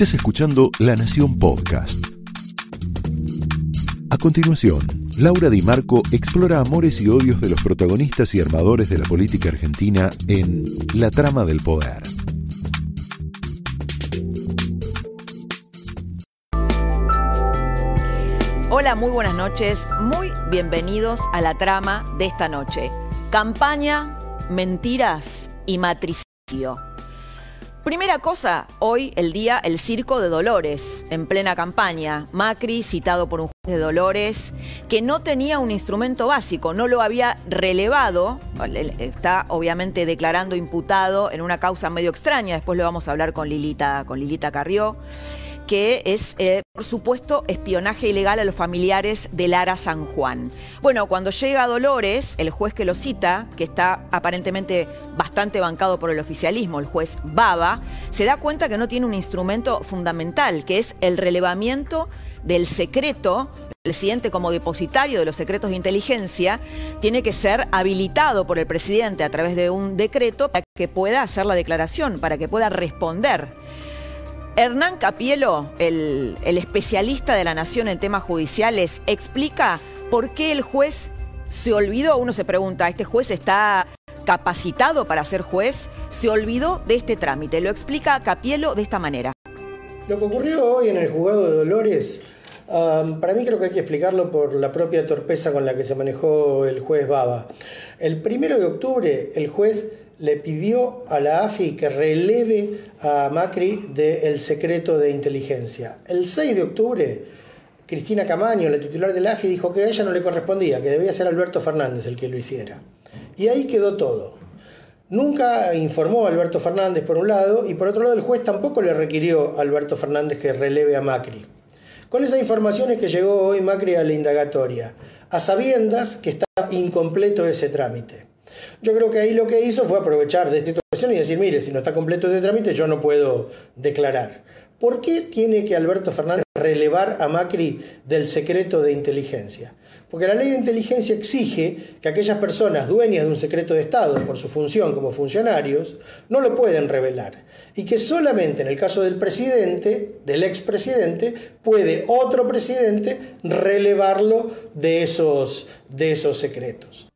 Estás escuchando La Nación Podcast. A continuación, Laura Di Marco explora amores y odios de los protagonistas y armadores de la política argentina en La trama del poder. Hola, muy buenas noches, muy bienvenidos a la trama de esta noche. Campaña, mentiras y matricidio. Primera cosa, hoy el día el Circo de Dolores, en plena campaña. Macri, citado por un juez de Dolores, que no tenía un instrumento básico, no lo había relevado, está obviamente declarando imputado en una causa medio extraña, después lo vamos a hablar con Lilita, con Lilita Carrió que es, eh, por supuesto, espionaje ilegal a los familiares de Lara San Juan. Bueno, cuando llega Dolores, el juez que lo cita, que está aparentemente bastante bancado por el oficialismo, el juez Baba, se da cuenta que no tiene un instrumento fundamental, que es el relevamiento del secreto el presidente como depositario de los secretos de inteligencia tiene que ser habilitado por el presidente a través de un decreto para que pueda hacer la declaración, para que pueda responder. Hernán Capielo, el, especialista de la Nación en temas judiciales, explica por qué el juez se olvidó. Uno se pregunta, ¿este juez está capacitado para ser juez? Se olvidó de este trámite. Lo explica Capielo de esta manera. Lo que ocurrió hoy en el juzgado de Dolores, um, para mí creo que hay que explicarlo por la propia torpeza con la que se manejó el juez Baba. El primero de octubre, el juez le pidió a la AFI que releve a Macri del secreto de inteligencia. El 6 de octubre, Cristina Camaño, la titular de la AFI, dijo que a ella no le correspondía, que debía ser Alberto Fernández el que lo hiciera. Y ahí quedó todo. Nunca informó a Alberto Fernández por un lado y por otro lado el juez tampoco le requirió a Alberto Fernández que releve a Macri. Con esas informaciones que llegó hoy Macri a la indagatoria, a sabiendas que está incompleto ese trámite. Yo creo que ahí lo que hizo fue aprovechar de esta situación y decir, mire, si no está completo este trámite, yo no puedo declarar. ¿Por qué tiene que Alberto Fernández relevar a Macri del secreto de inteligencia? Porque la ley de inteligencia exige que aquellas personas dueñas de un secreto de Estado por su función como funcionarios no lo pueden revelar. Y que solamente en el caso del presidente, del expresidente, puede otro presidente relevarlo de esos, de esos secretos.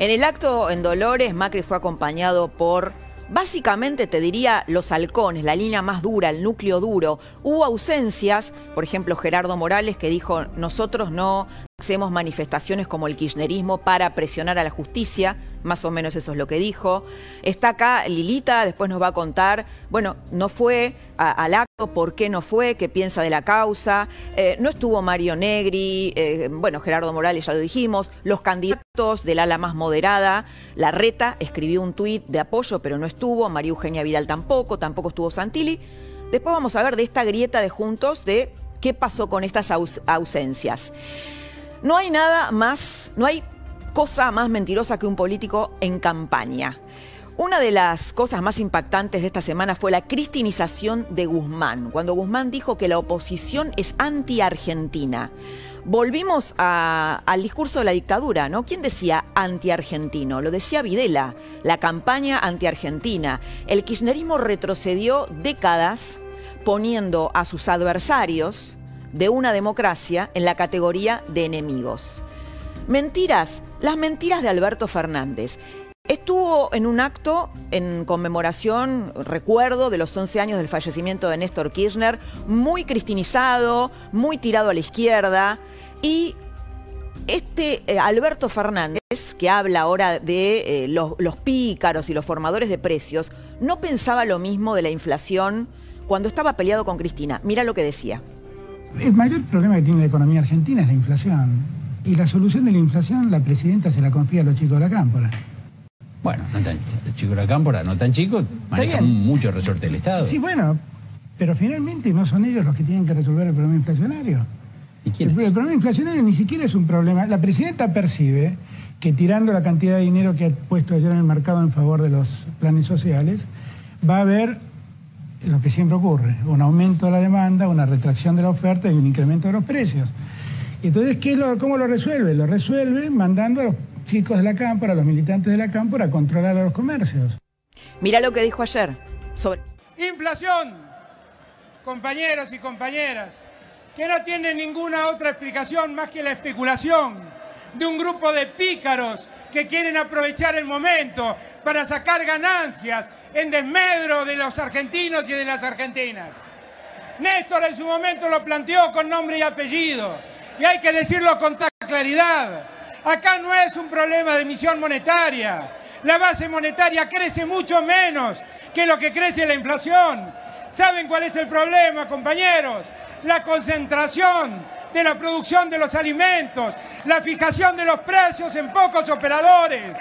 En el acto en Dolores, Macri fue acompañado por Básicamente te diría los halcones, la línea más dura, el núcleo duro. Hubo ausencias, por ejemplo Gerardo Morales que dijo nosotros no hacemos manifestaciones como el kirchnerismo para presionar a la justicia, más o menos eso es lo que dijo. Está acá Lilita, después nos va a contar, bueno, no fue al acto, por qué no fue, qué piensa de la causa. Eh, no estuvo Mario Negri, eh, bueno, Gerardo Morales ya lo dijimos, los candidatos del ala más moderada, la reta escribió un tuit de apoyo, pero no estuvo, María Eugenia Vidal tampoco, tampoco estuvo Santilli. Después vamos a ver de esta grieta de juntos de qué pasó con estas ausencias. No hay nada más, no hay cosa más mentirosa que un político en campaña. Una de las cosas más impactantes de esta semana fue la cristinización de Guzmán, cuando Guzmán dijo que la oposición es anti-argentina. Volvimos al discurso de la dictadura, ¿no? ¿Quién decía anti-argentino? Lo decía Videla, la campaña anti-argentina. El kirchnerismo retrocedió décadas poniendo a sus adversarios, de una democracia en la categoría de enemigos. Mentiras, las mentiras de Alberto Fernández. Estuvo en un acto en conmemoración, recuerdo, de los 11 años del fallecimiento de Néstor Kirchner, muy cristinizado, muy tirado a la izquierda. Y este eh, Alberto Fernández, que habla ahora de eh, los, los pícaros y los formadores de precios, no pensaba lo mismo de la inflación cuando estaba peleado con Cristina. Mira lo que decía. El mayor problema que tiene la economía argentina es la inflación. Y la solución de la inflación, la presidenta se la confía a los chicos de la cámpora. Bueno, no tan chicos de la cámpora, no tan chicos, manejan mucho resorte del Estado. Sí, bueno, pero finalmente no son ellos los que tienen que resolver el problema inflacionario. ¿Y quién el, el problema inflacionario ni siquiera es un problema. La presidenta percibe que tirando la cantidad de dinero que ha puesto ayer en el mercado en favor de los planes sociales, va a haber lo que siempre ocurre, un aumento de la demanda, una retracción de la oferta y un incremento de los precios. Entonces, ¿qué lo, ¿cómo lo resuelve? Lo resuelve mandando a los chicos de la cámpora, a los militantes de la cámpora, a controlar a los comercios. Mira lo que dijo ayer sobre... Inflación compañeros y compañeras, que no tiene ninguna otra explicación más que la especulación de un grupo de pícaros que quieren aprovechar el momento para sacar ganancias en desmedro de los argentinos y de las argentinas. Néstor en su momento lo planteó con nombre y apellido, y hay que decirlo con tanta claridad. Acá no es un problema de emisión monetaria. La base monetaria crece mucho menos que lo que crece la inflación. ¿Saben cuál es el problema, compañeros? La concentración de la producción de los alimentos, la fijación de los precios en pocos operadores.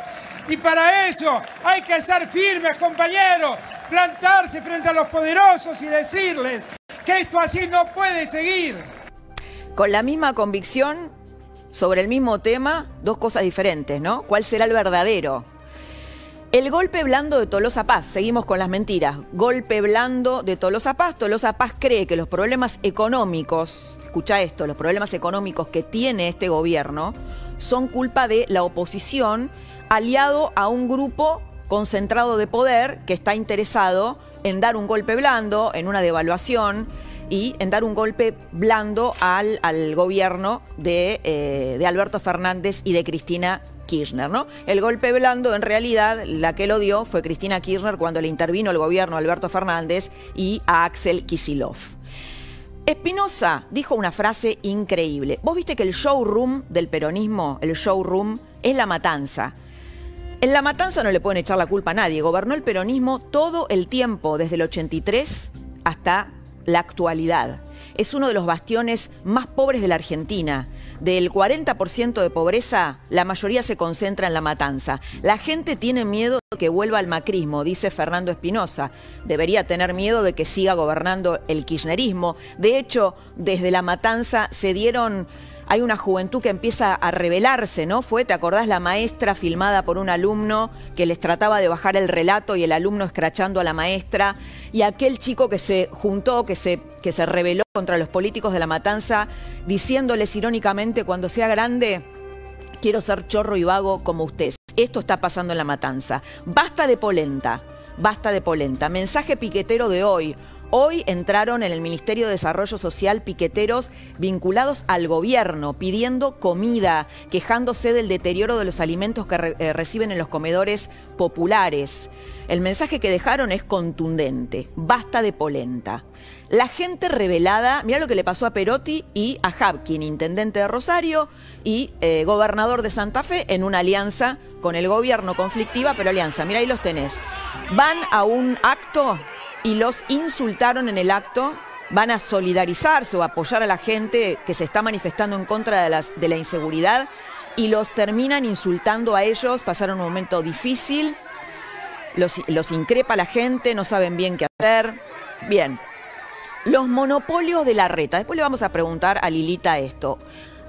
Y para eso hay que estar firmes, compañeros, plantarse frente a los poderosos y decirles que esto así no puede seguir. Con la misma convicción, sobre el mismo tema, dos cosas diferentes, ¿no? ¿Cuál será el verdadero? El golpe blando de Tolosa Paz, seguimos con las mentiras. Golpe blando de Tolosa Paz. Tolosa Paz cree que los problemas económicos, escucha esto, los problemas económicos que tiene este gobierno son culpa de la oposición aliado a un grupo concentrado de poder que está interesado en dar un golpe blando, en una devaluación y en dar un golpe blando al, al gobierno de, eh, de Alberto Fernández y de Cristina Kirchner, ¿no? El golpe blando, en realidad, la que lo dio fue Cristina Kirchner cuando le intervino el gobierno a Alberto Fernández y a Axel Kisilov. Espinosa dijo una frase increíble. Vos viste que el showroom del peronismo, el showroom, es la matanza. En la matanza no le pueden echar la culpa a nadie. Gobernó el peronismo todo el tiempo, desde el 83 hasta la actualidad. Es uno de los bastiones más pobres de la Argentina. Del 40% de pobreza, la mayoría se concentra en la matanza. La gente tiene miedo de que vuelva al macrismo, dice Fernando Espinosa. Debería tener miedo de que siga gobernando el kirchnerismo. De hecho, desde la matanza se dieron hay una juventud que empieza a rebelarse, ¿no? Fue, ¿te acordás la maestra filmada por un alumno que les trataba de bajar el relato y el alumno escrachando a la maestra? Y aquel chico que se juntó, que se, que se rebeló contra los políticos de la matanza, diciéndoles irónicamente, cuando sea grande, quiero ser chorro y vago como usted. Esto está pasando en la matanza. Basta de polenta, basta de polenta. Mensaje piquetero de hoy. Hoy entraron en el Ministerio de Desarrollo Social piqueteros vinculados al gobierno, pidiendo comida, quejándose del deterioro de los alimentos que eh, reciben en los comedores populares. El mensaje que dejaron es contundente, basta de polenta. La gente revelada, mira lo que le pasó a Perotti y a Hapkin, intendente de Rosario y eh, gobernador de Santa Fe, en una alianza con el gobierno conflictiva, pero alianza, mira ahí los tenés. Van a un acto y los insultaron en el acto, van a solidarizarse o apoyar a la gente que se está manifestando en contra de, las, de la inseguridad y los terminan insultando a ellos, pasaron un momento difícil, los, los increpa la gente, no saben bien qué hacer. Bien, los monopolios de la reta. Después le vamos a preguntar a Lilita esto.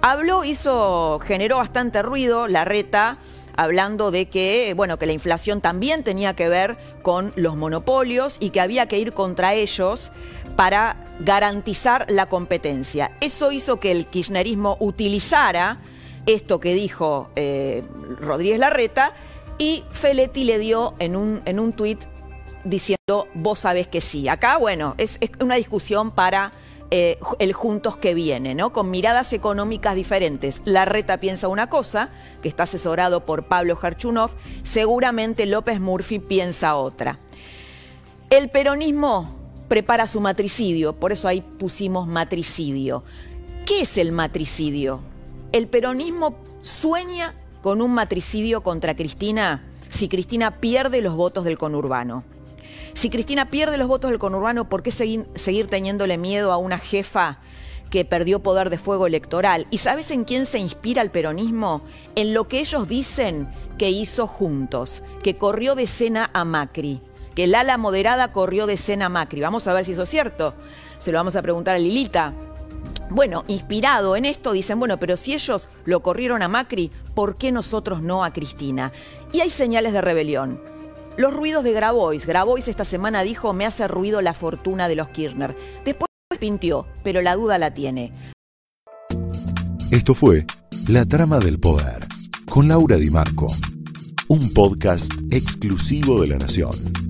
Habló, hizo, generó bastante ruido la reta hablando de que, bueno, que la inflación también tenía que ver con los monopolios y que había que ir contra ellos para garantizar la competencia. Eso hizo que el kirchnerismo utilizara esto que dijo eh, Rodríguez Larreta y Feletti le dio en un, en un tuit diciendo, vos sabés que sí. Acá, bueno, es, es una discusión para eh, el juntos que viene, ¿no? Con miradas económicas diferentes. La reta piensa una cosa, que está asesorado por Pablo Harchunov, seguramente López Murphy piensa otra. El peronismo prepara su matricidio, por eso ahí pusimos matricidio. ¿Qué es el matricidio? El peronismo sueña con un matricidio contra Cristina si Cristina pierde los votos del conurbano. Si Cristina pierde los votos del conurbano, ¿por qué seguir, teniéndole miedo a una jefa que perdió poder de fuego electoral? ¿Y sabes en quién se inspira el peronismo? En lo que ellos dicen que hizo juntos, que corrió de cena a Macri, que el ala moderada corrió de cena a Macri. Vamos a ver si eso es cierto. Se lo vamos a preguntar a Lilita. Bueno, inspirado en esto, dicen, bueno, pero si ellos lo corrieron a Macri, ¿por qué nosotros no a Cristina? Y hay señales de rebelión. Los ruidos de Grabois. Grabois esta semana dijo, me hace ruido la fortuna de los Kirchner. Después pintió, pero la duda la tiene. Esto fue La Trama del Poder, con Laura Di Marco. Un podcast exclusivo de la Nación.